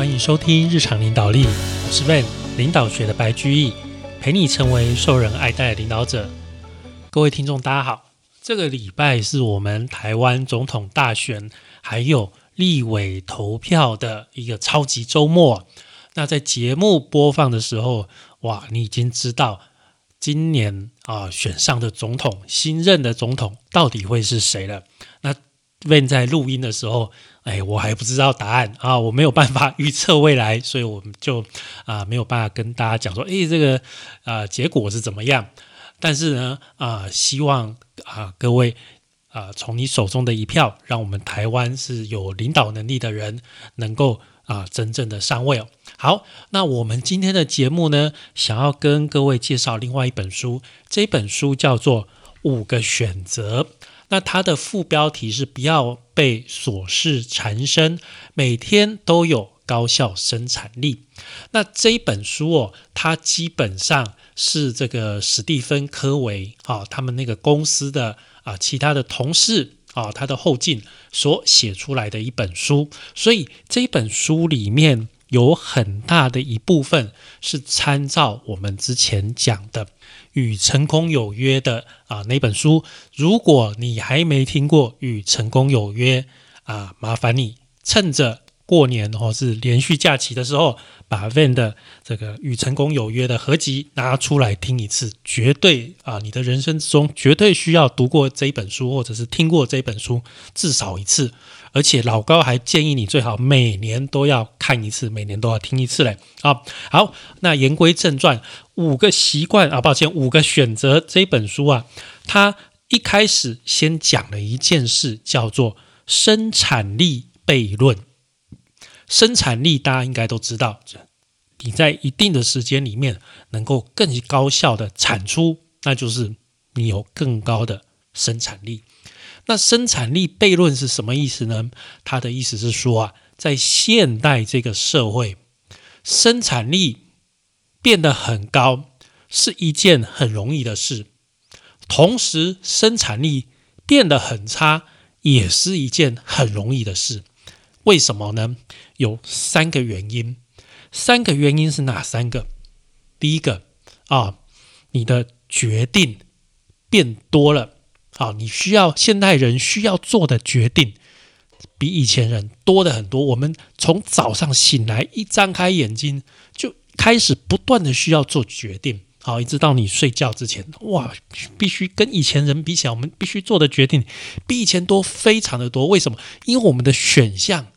欢迎收听日常领导力，我是 Van 领导学的白居易，陪你成为受人爱戴的领导者。各位听众，大家好，这个礼拜是我们台湾总统大选还有立委投票的一个超级周末。那在节目播放的时候，哇，你已经知道今年啊选上的总统，新任的总统到底会是谁了？那问在录音的时候。哎，我还不知道答案啊，我没有办法预测未来，所以我们就啊没有办法跟大家讲说，哎，这个啊结果是怎么样？但是呢，啊，希望啊各位啊从你手中的一票，让我们台湾是有领导能力的人能够啊真正的上位哦。好，那我们今天的节目呢，想要跟各位介绍另外一本书，这本书叫做《五个选择》。那它的副标题是“不要被琐事缠身，每天都有高效生产力”。那这一本书哦，它基本上是这个史蒂芬·科维啊，他们那个公司的啊其他的同事啊，他的后进所写出来的一本书。所以这本书里面有很大的一部分是参照我们之前讲的。与成功有约的啊那本书，如果你还没听过《与成功有约》啊，麻烦你趁着过年或是连续假期的时候，把 Van 的这个《与成功有约》的合集拿出来听一次，绝对啊，你的人生之中绝对需要读过这一本书，或者是听过这本书至少一次。而且老高还建议你最好每年都要看一次，每年都要听一次嘞。啊，好，那言归正传，五个习惯啊，抱歉，五个选择这本书啊，它一开始先讲了一件事，叫做生产力悖论。生产力大家应该都知道，你在一定的时间里面能够更高效的产出，那就是你有更高的生产力。那生产力悖论是什么意思呢？他的意思是说啊，在现代这个社会，生产力变得很高是一件很容易的事，同时生产力变得很差也是一件很容易的事。为什么呢？有三个原因。三个原因是哪三个？第一个啊，你的决定变多了。啊，你需要现代人需要做的决定比以前人多的很多。我们从早上醒来一张开眼睛就开始不断的需要做决定，好，一直到你睡觉之前，哇，必须跟以前人比起来，我们必须做的决定比以前多非常的多。为什么？因为我们的选项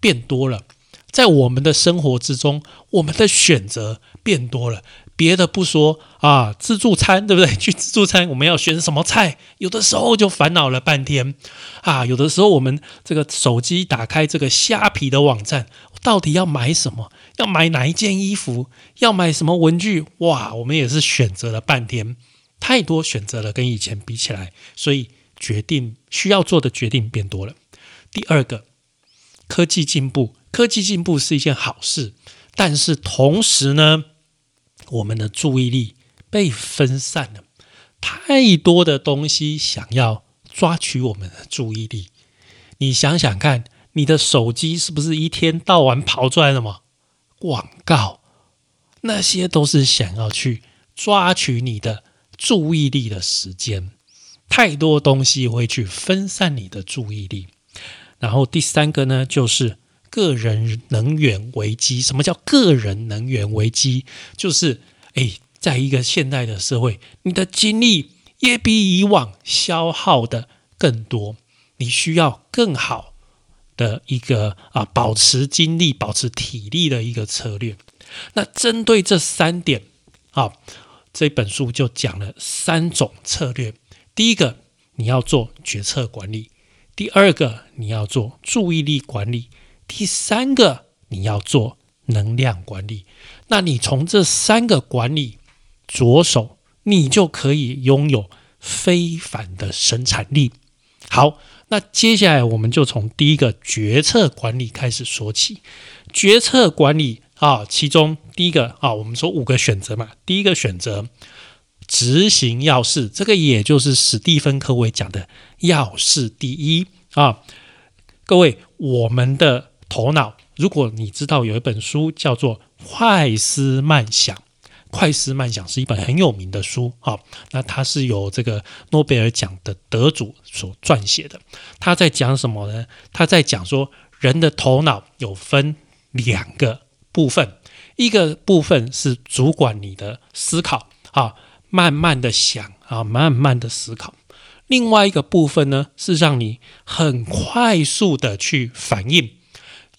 变多了，在我们的生活之中，我们的选择变多了。别的不说啊，自助餐对不对？去自助餐，我们要选什么菜？有的时候就烦恼了半天啊。有的时候我们这个手机打开这个虾皮的网站，到底要买什么？要买哪一件衣服？要买什么文具？哇，我们也是选择了半天，太多选择了，跟以前比起来，所以决定需要做的决定变多了。第二个，科技进步，科技进步是一件好事，但是同时呢？我们的注意力被分散了，太多的东西想要抓取我们的注意力。你想想看，你的手机是不是一天到晚跑出来的嘛？广告，那些都是想要去抓取你的注意力的时间。太多东西会去分散你的注意力。然后第三个呢，就是。个人能源危机，什么叫个人能源危机？就是哎，在一个现代的社会，你的精力也比以往消耗的更多，你需要更好的一个啊，保持精力、保持体力的一个策略。那针对这三点啊，这本书就讲了三种策略。第一个，你要做决策管理；第二个，你要做注意力管理。第三个，你要做能量管理。那你从这三个管理着手，你就可以拥有非凡的生产力。好，那接下来我们就从第一个决策管理开始说起。决策管理啊，其中第一个啊，我们说五个选择嘛。第一个选择，执行要事，这个也就是史蒂芬·科维讲的要事第一啊。各位，我们的头脑如果你知道有一本书叫做《快思慢想》，《快思慢想》是一本很有名的书啊。那它是由这个诺贝尔奖的得主所撰写的。他在讲什么呢？他在讲说，人的头脑有分两个部分，一个部分是主管你的思考啊，慢慢的想啊，慢慢的思考；另外一个部分呢，是让你很快速的去反应。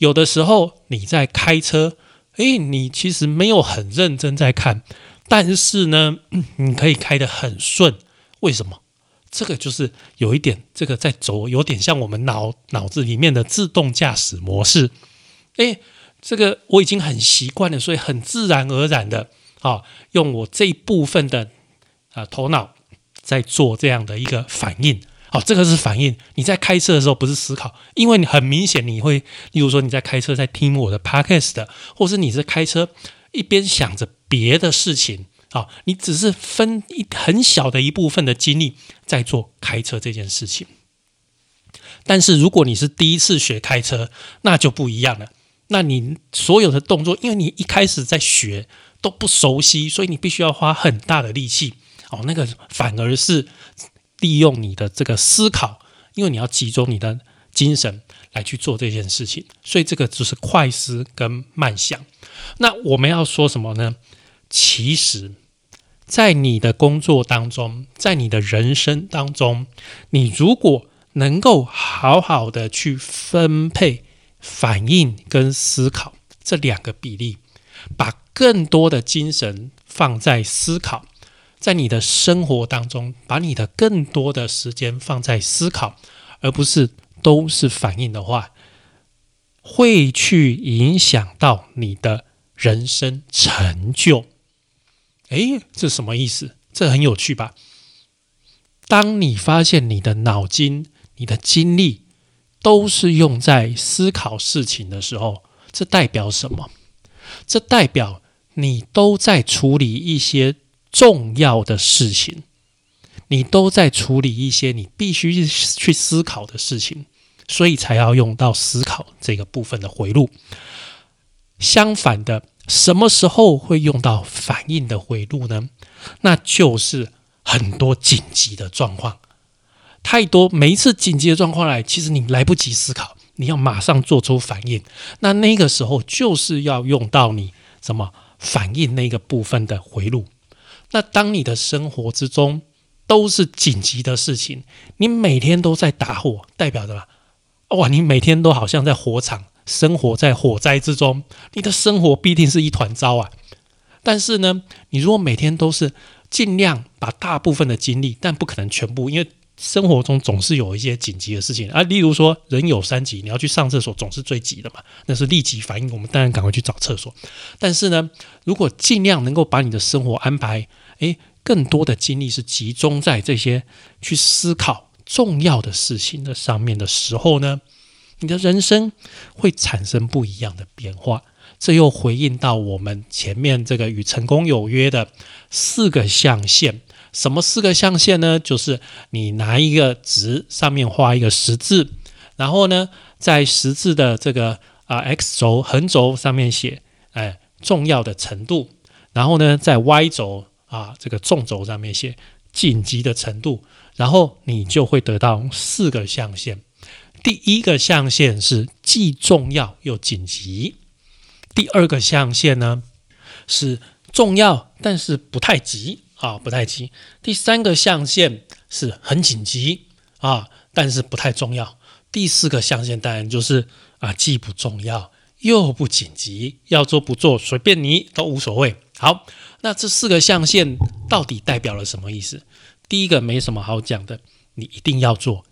有的时候你在开车，诶，你其实没有很认真在看，但是呢，你可以开得很顺。为什么？这个就是有一点，这个在走，有点像我们脑脑子里面的自动驾驶模式。诶，这个我已经很习惯了，所以很自然而然的啊，用我这一部分的啊头脑在做这样的一个反应。好，这个是反应。你在开车的时候不是思考，因为你很明显你会，例如说你在开车在听我的 podcast，或是你是开车一边想着别的事情，啊，你只是分一很小的一部分的精力在做开车这件事情。但是如果你是第一次学开车，那就不一样了。那你所有的动作，因为你一开始在学都不熟悉，所以你必须要花很大的力气。哦，那个反而是。利用你的这个思考，因为你要集中你的精神来去做这件事情，所以这个就是快思跟慢想。那我们要说什么呢？其实，在你的工作当中，在你的人生当中，你如果能够好好的去分配反应跟思考这两个比例，把更多的精神放在思考。在你的生活当中，把你的更多的时间放在思考，而不是都是反应的话，会去影响到你的人生成就。诶，这什么意思？这很有趣吧？当你发现你的脑筋、你的精力都是用在思考事情的时候，这代表什么？这代表你都在处理一些。重要的事情，你都在处理一些你必须去思考的事情，所以才要用到思考这个部分的回路。相反的，什么时候会用到反应的回路呢？那就是很多紧急的状况，太多每一次紧急的状况来，其实你来不及思考，你要马上做出反应。那那个时候就是要用到你什么反应那个部分的回路。那当你的生活之中都是紧急的事情，你每天都在打火，代表着吧？哇，你每天都好像在火场，生活在火灾之中，你的生活必定是一团糟啊！但是呢，你如果每天都是尽量把大部分的精力，但不可能全部，因为生活中总是有一些紧急的事情啊。例如说，人有三急，你要去上厕所，总是最急的嘛，那是立即反应，我们当然赶快去找厕所。但是呢，如果尽量能够把你的生活安排，诶，更多的精力是集中在这些去思考重要的事情的上面的时候呢，你的人生会产生不一样的变化。这又回应到我们前面这个与成功有约的四个象限。什么四个象限呢？就是你拿一个纸上面画一个十字，然后呢，在十字的这个啊 x 轴横轴上面写哎重要的程度，然后呢，在 y 轴。啊，这个纵轴上面写紧急的程度，然后你就会得到四个象限。第一个象限是既重要又紧急，第二个象限呢是重要但是不太急啊，不太急。第三个象限是很紧急啊，但是不太重要。第四个象限当然就是啊，既不重要又不紧急，要做不做随便你都无所谓。好。那这四个象限到底代表了什么意思？第一个没什么好讲的，你一定要做，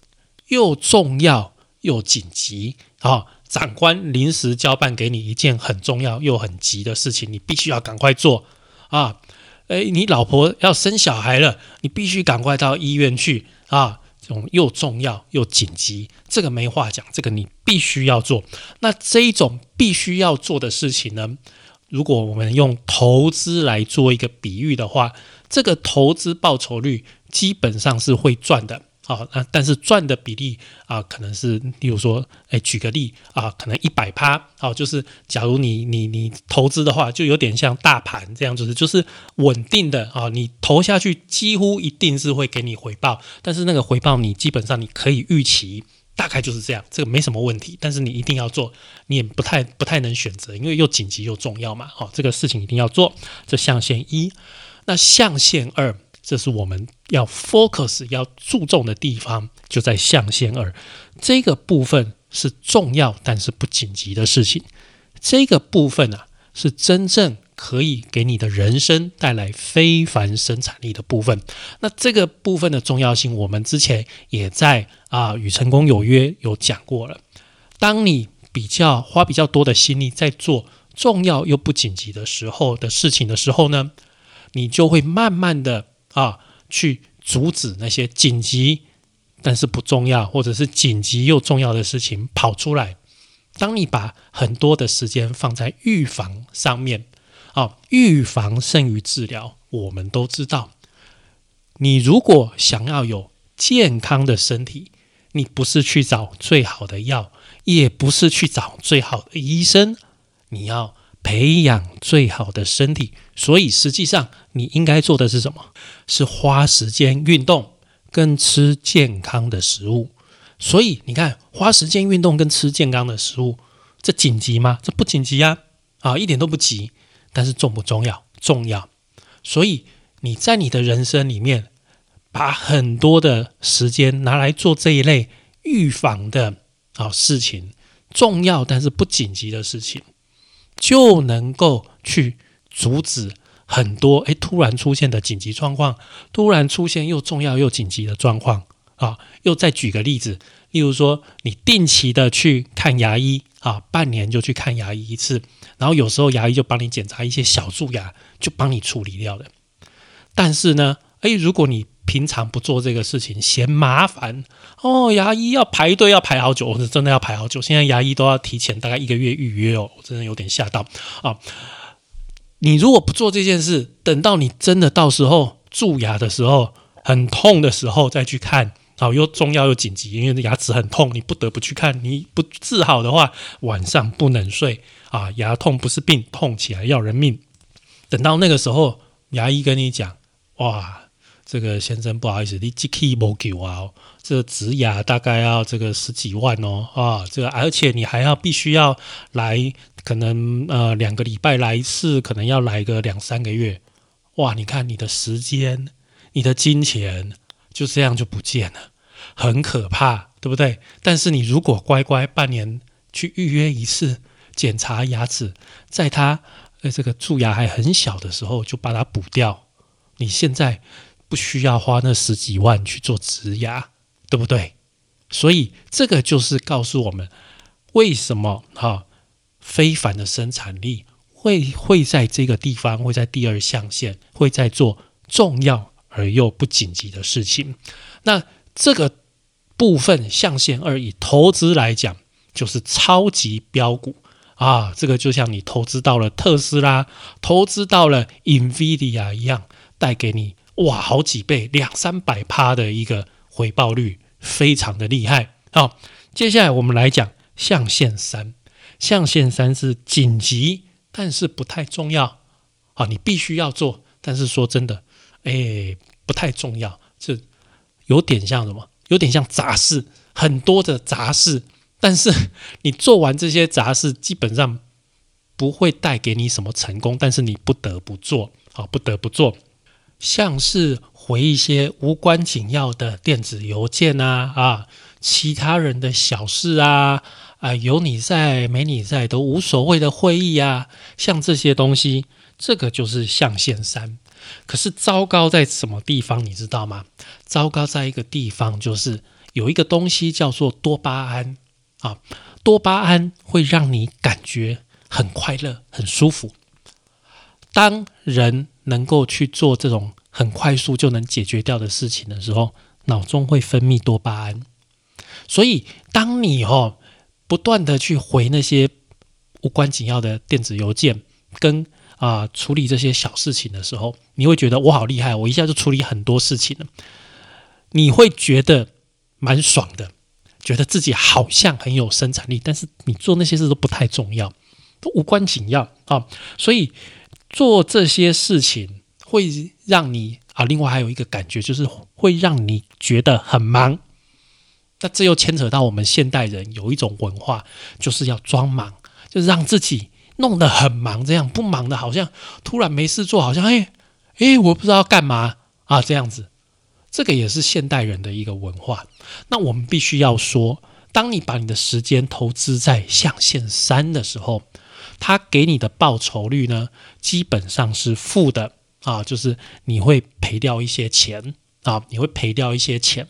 又重要又紧急啊！长官临时交办给你一件很重要又很急的事情，你必须要赶快做啊！哎，你老婆要生小孩了，你必须赶快到医院去啊！这种又重要又紧急，这个没话讲，这个你必须要做。那这一种必须要做的事情呢？如果我们用投资来做一个比喻的话，这个投资报酬率基本上是会赚的啊，那但是赚的比例啊，可能是，例如说，哎，举个例啊，可能一百趴，好，就是假如你你你投资的话，就有点像大盘这样子，就是稳定的啊，你投下去几乎一定是会给你回报，但是那个回报你基本上你可以预期，大概就是这样，这个没什么问题，但是你一定要做，你也不太不太能选择，因为又紧急又重要嘛，好，这个事情一定要做，这象限一，那象限二。这是我们要 focus 要注重的地方，就在象限二这个部分是重要但是不紧急的事情。这个部分啊，是真正可以给你的人生带来非凡生产力的部分。那这个部分的重要性，我们之前也在啊与成功有约有讲过了。当你比较花比较多的心力在做重要又不紧急的时候的事情的时候呢，你就会慢慢的。啊，去阻止那些紧急但是不重要，或者是紧急又重要的事情跑出来。当你把很多的时间放在预防上面，啊，预防胜于治疗。我们都知道，你如果想要有健康的身体，你不是去找最好的药，也不是去找最好的医生，你要。培养最好的身体，所以实际上你应该做的是什么？是花时间运动跟吃健康的食物。所以你看，花时间运动跟吃健康的食物，这紧急吗？这不紧急呀，啊，一点都不急。但是重不重要？重要。所以你在你的人生里面，把很多的时间拿来做这一类预防的啊事情，重要但是不紧急的事情。就能够去阻止很多诶突然出现的紧急状况，突然出现又重要又紧急的状况啊！又再举个例子，例如说你定期的去看牙医啊，半年就去看牙医一次，然后有时候牙医就帮你检查一些小蛀牙，就帮你处理掉了。但是呢，诶，如果你平常不做这个事情，嫌麻烦哦。牙医要排队，要排好久，我是真的要排好久。现在牙医都要提前大概一个月预约哦，我真的有点吓到啊！你如果不做这件事，等到你真的到时候蛀牙的时候，很痛的时候再去看，好，又重要又紧急，因为牙齿很痛，你不得不去看。你不治好的话，晚上不能睡啊！牙痛不是病，痛起来要人命。等到那个时候，牙医跟你讲，哇！这个先生不好意思，你 G K 没给我啊，这植牙大概要这个十几万哦啊，这个而且你还要必须要来，可能呃两个礼拜来一次，可能要来个两三个月，哇！你看你的时间、你的金钱就这样就不见了，很可怕，对不对？但是你如果乖乖半年去预约一次检查牙齿，在他呃这个蛀牙还很小的时候就把它补掉，你现在。不需要花那十几万去做植牙，对不对？所以这个就是告诉我们，为什么哈非凡的生产力会会在这个地方，会在第二象限，会在做重要而又不紧急的事情。那这个部分象限二，以投资来讲，就是超级标股啊。这个就像你投资到了特斯拉，投资到了 Nvidia 一样，带给你。哇，好几倍，两三百趴的一个回报率，非常的厉害。好，接下来我们来讲象限三。象限三是紧急，但是不太重要。好，你必须要做，但是说真的，哎，不太重要。这有点像什么？有点像杂事，很多的杂事。但是 你做完这些杂事，基本上不会带给你什么成功，但是你不得不做，好，不得不做。像是回一些无关紧要的电子邮件啊啊，其他人的小事啊啊，有你在没你在都无所谓的会议啊，像这些东西，这个就是象限三。可是糟糕在什么地方，你知道吗？糟糕在一个地方，就是有一个东西叫做多巴胺啊，多巴胺会让你感觉很快乐、很舒服。当人能够去做这种很快速就能解决掉的事情的时候，脑中会分泌多巴胺。所以，当你哦不断的去回那些无关紧要的电子邮件，跟啊处理这些小事情的时候，你会觉得我好厉害，我一下就处理很多事情了。你会觉得蛮爽的，觉得自己好像很有生产力，但是你做那些事都不太重要，都无关紧要啊。所以做这些事情会让你啊，另外还有一个感觉就是会让你觉得很忙。那这又牵扯到我们现代人有一种文化，就是要装忙，就是让自己弄得很忙，这样不忙的，好像突然没事做，好像哎哎，我不知道干嘛啊，这样子。这个也是现代人的一个文化。那我们必须要说，当你把你的时间投资在象限三的时候，它给你的报酬率呢，基本上是负的啊，就是你会赔掉一些钱啊，你会赔掉一些钱，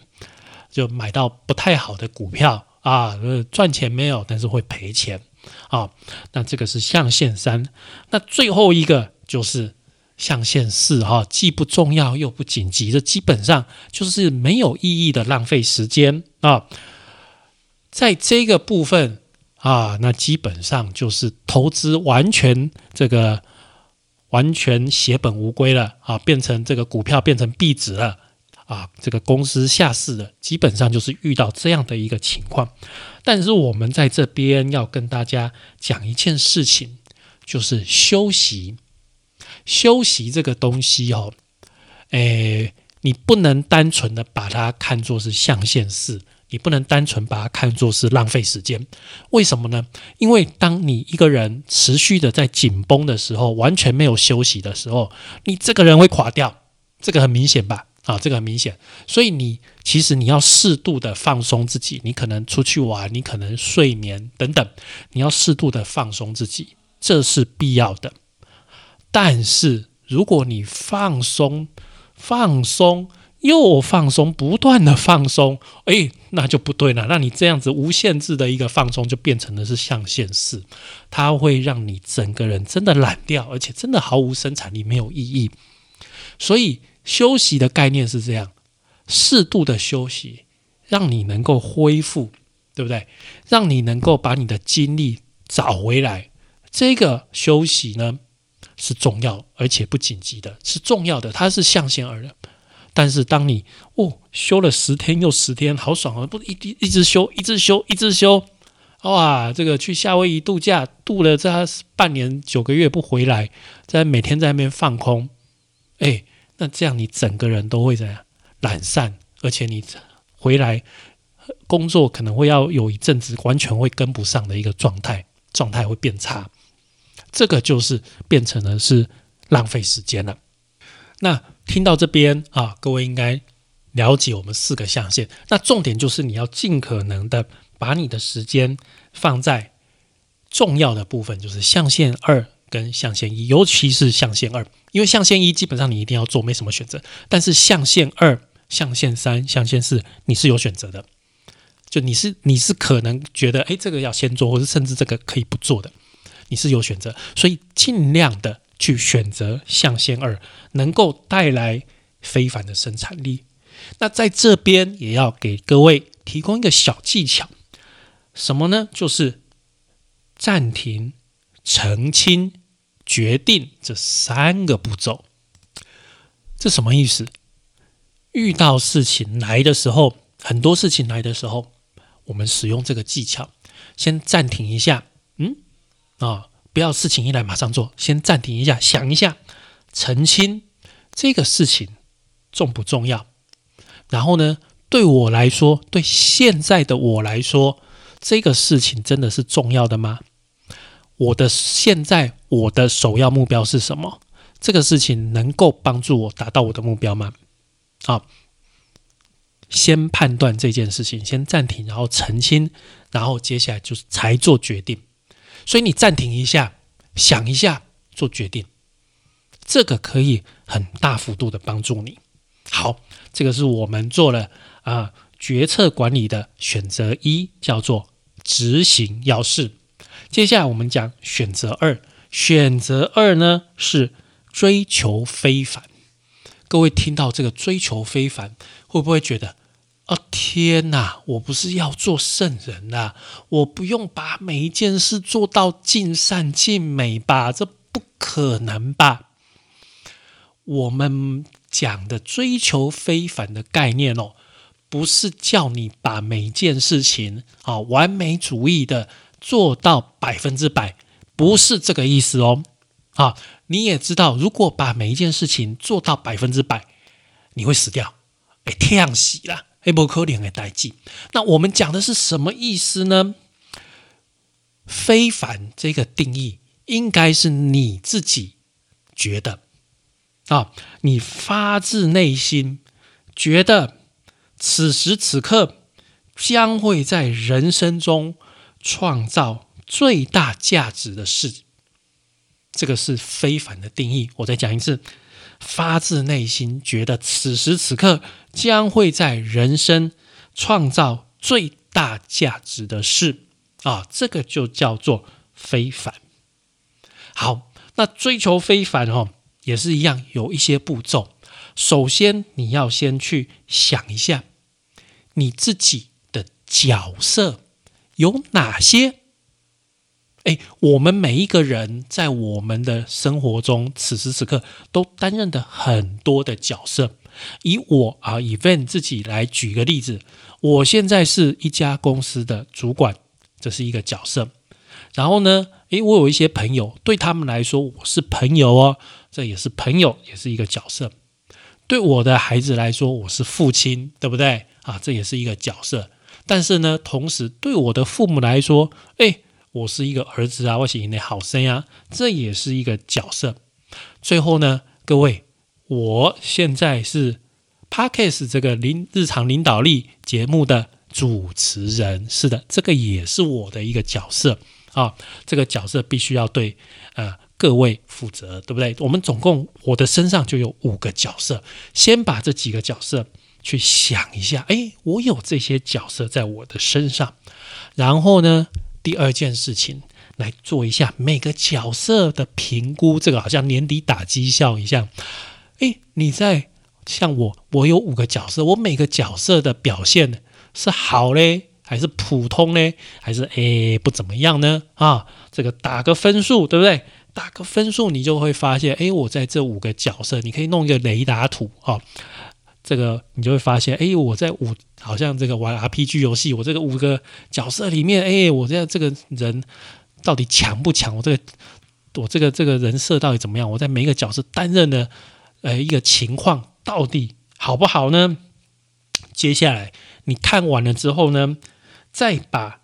就买到不太好的股票啊，赚钱没有，但是会赔钱啊。那这个是象限三。那最后一个就是。象限四哈，既不重要又不紧急，这基本上就是没有意义的浪费时间啊。在这个部分啊，那基本上就是投资完全这个完全血本无归了啊，变成这个股票变成壁纸了啊，这个公司下市了，基本上就是遇到这样的一个情况。但是我们在这边要跟大家讲一件事情，就是休息。休息这个东西哦，诶，你不能单纯的把它看作是象限式，你不能单纯把它看作是浪费时间。为什么呢？因为当你一个人持续的在紧绷的时候，完全没有休息的时候，你这个人会垮掉。这个很明显吧？啊，这个很明显。所以你其实你要适度的放松自己，你可能出去玩，你可能睡眠等等，你要适度的放松自己，这是必要的。但是，如果你放松、放松又放松，不断的放松，哎，那就不对了。那你这样子无限制的一个放松，就变成的是象限式，它会让你整个人真的懒掉，而且真的毫无生产力，没有意义。所以，休息的概念是这样：适度的休息，让你能够恢复，对不对？让你能够把你的精力找回来。这个休息呢？是重要而且不紧急的，是重要的，它是象限二的。但是当你哦休了十天又十天，好爽啊！不一一一直休，一直休，一直休，哇！这个去夏威夷度假度了这半年九个月不回来，在每天在那边放空，哎，那这样你整个人都会怎样懒散，而且你回来工作可能会要有一阵子完全会跟不上的一个状态，状态会变差。这个就是变成了是浪费时间了。那听到这边啊，各位应该了解我们四个象限。那重点就是你要尽可能的把你的时间放在重要的部分，就是象限二跟象限一，尤其是象限二，因为象限一基本上你一定要做，没什么选择。但是象限二、象限三、象限四，你是有选择的。就你是你是可能觉得，哎，这个要先做，或者甚至这个可以不做的。你是有选择，所以尽量的去选择象限二，能够带来非凡的生产力。那在这边也要给各位提供一个小技巧，什么呢？就是暂停、澄清、决定这三个步骤。这什么意思？遇到事情来的时候，很多事情来的时候，我们使用这个技巧，先暂停一下，嗯。啊，不要事情一来马上做，先暂停一下，想一下，澄清这个事情重不重要？然后呢，对我来说，对现在的我来说，这个事情真的是重要的吗？我的现在我的首要目标是什么？这个事情能够帮助我达到我的目标吗？啊，先判断这件事情，先暂停，然后澄清，然后接下来就是才做决定。所以你暂停一下，想一下，做决定，这个可以很大幅度的帮助你。好，这个是我们做了啊决策管理的选择一，叫做执行要事。接下来我们讲选择二，选择二呢是追求非凡。各位听到这个追求非凡，会不会觉得？啊天哪！我不是要做圣人呐，我不用把每一件事做到尽善尽美吧？这不可能吧？我们讲的追求非凡的概念哦，不是叫你把每一件事情啊完美主义的做到百分之百，不是这个意思哦。啊，你也知道，如果把每一件事情做到百分之百，你会死掉，哎，天死了，哎，不可怜的代际。那我们讲的是什么意思呢？非凡这个定义，应该是你自己觉得啊，你发自内心觉得。此时此刻，将会在人生中创造最大价值的事，这个是非凡的定义。我再讲一次：发自内心觉得此时此刻将会在人生创造最大价值的事啊，这个就叫做非凡。好，那追求非凡哦，也是一样，有一些步骤。首先，你要先去想一下。你自己的角色有哪些？哎，我们每一个人在我们的生活中，此时此刻都担任的很多的角色。以我啊，以 event 自己来举个例子，我现在是一家公司的主管，这是一个角色。然后呢，诶，我有一些朋友，对他们来说，我是朋友哦，这也是朋友，也是一个角色。对我的孩子来说，我是父亲，对不对？啊，这也是一个角色，但是呢，同时对我的父母来说，哎，我是一个儿子啊，我是你的好生呀，这也是一个角色。最后呢，各位，我现在是 Parkes 这个领日常领导力节目的主持人，是的，这个也是我的一个角色啊，这个角色必须要对呃各位负责，对不对？我们总共我的身上就有五个角色，先把这几个角色。去想一下，哎，我有这些角色在我的身上，然后呢，第二件事情来做一下每个角色的评估，这个好像年底打绩效一样。哎，你在像我，我有五个角色，我每个角色的表现是好嘞，还是普通嘞，还是哎不怎么样呢？啊，这个打个分数，对不对？打个分数，你就会发现，哎，我在这五个角色，你可以弄一个雷达图啊。这个你就会发现，哎，我在五好像这个玩 RPG 游戏，我这个五个角色里面，哎，我在这个人到底强不强？我这个我这个这个人设到底怎么样？我在每一个角色担任的呃一个情况到底好不好呢？接下来你看完了之后呢，再把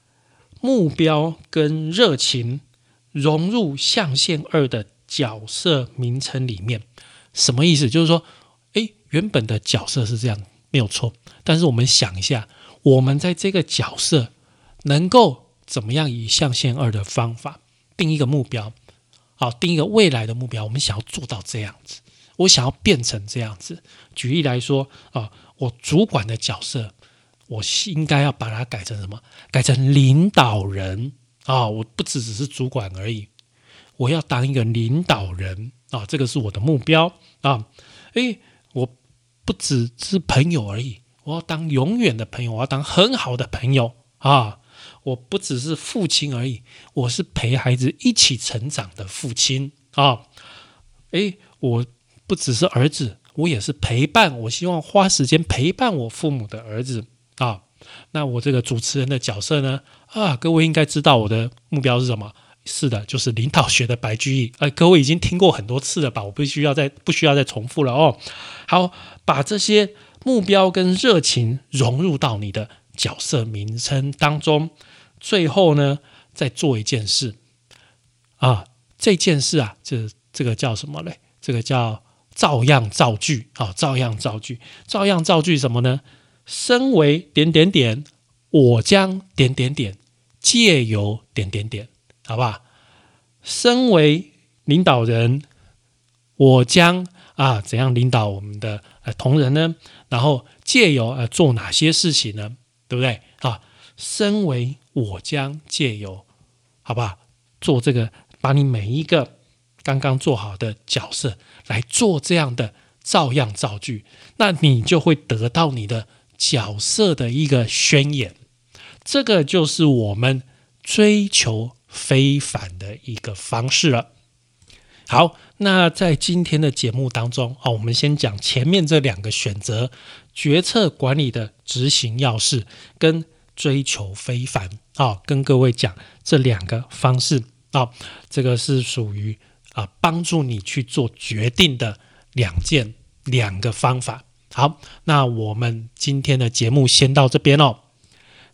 目标跟热情融入象限二的角色名称里面，什么意思？就是说。哎原本的角色是这样，没有错。但是我们想一下，我们在这个角色能够怎么样以象限二的方法定一个目标？好，定一个未来的目标。我们想要做到这样子，我想要变成这样子。举例来说啊，我主管的角色，我应该要把它改成什么？改成领导人啊！我不只只是主管而已，我要当一个领导人啊！这个是我的目标啊！诶，我。不只是朋友而已，我要当永远的朋友，我要当很好的朋友啊！我不只是父亲而已，我是陪孩子一起成长的父亲啊！诶，我不只是儿子，我也是陪伴，我希望花时间陪伴我父母的儿子啊！那我这个主持人的角色呢？啊，各位应该知道我的目标是什么？是的，就是领导学的白居易。哎，各位已经听过很多次了吧？我不需要再不需要再重复了哦。好，把这些目标跟热情融入到你的角色名称当中。最后呢，再做一件事啊，这件事啊，这这个叫什么嘞？这个叫照样造句啊，照样造句，照样造句什么呢？身为点点点，我将点点点，借由点点点。好不好？身为领导人，我将啊怎样领导我们的呃同仁呢？然后借由呃做哪些事情呢？对不对？啊，身为我将借由，好不好？做这个，把你每一个刚刚做好的角色来做这样的照样造句，那你就会得到你的角色的一个宣言。这个就是我们追求。非凡的一个方式了。好，那在今天的节目当中啊，我们先讲前面这两个选择，决策管理的执行要事跟追求非凡。好，跟各位讲这两个方式。好，这个是属于啊帮助你去做决定的两件两个方法。好，那我们今天的节目先到这边哦。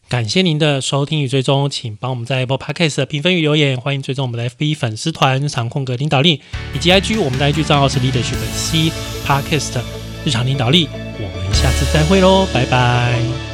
感谢您的收听与追踪，请帮我们在 Apple Podcast 的评分与留言。欢迎追踪我们的 FB 粉丝团“长空格领导力”以及 IG，我们的 IG 账号是 Leadership C Podcast 日常领导力。我们下次再会喽，拜拜。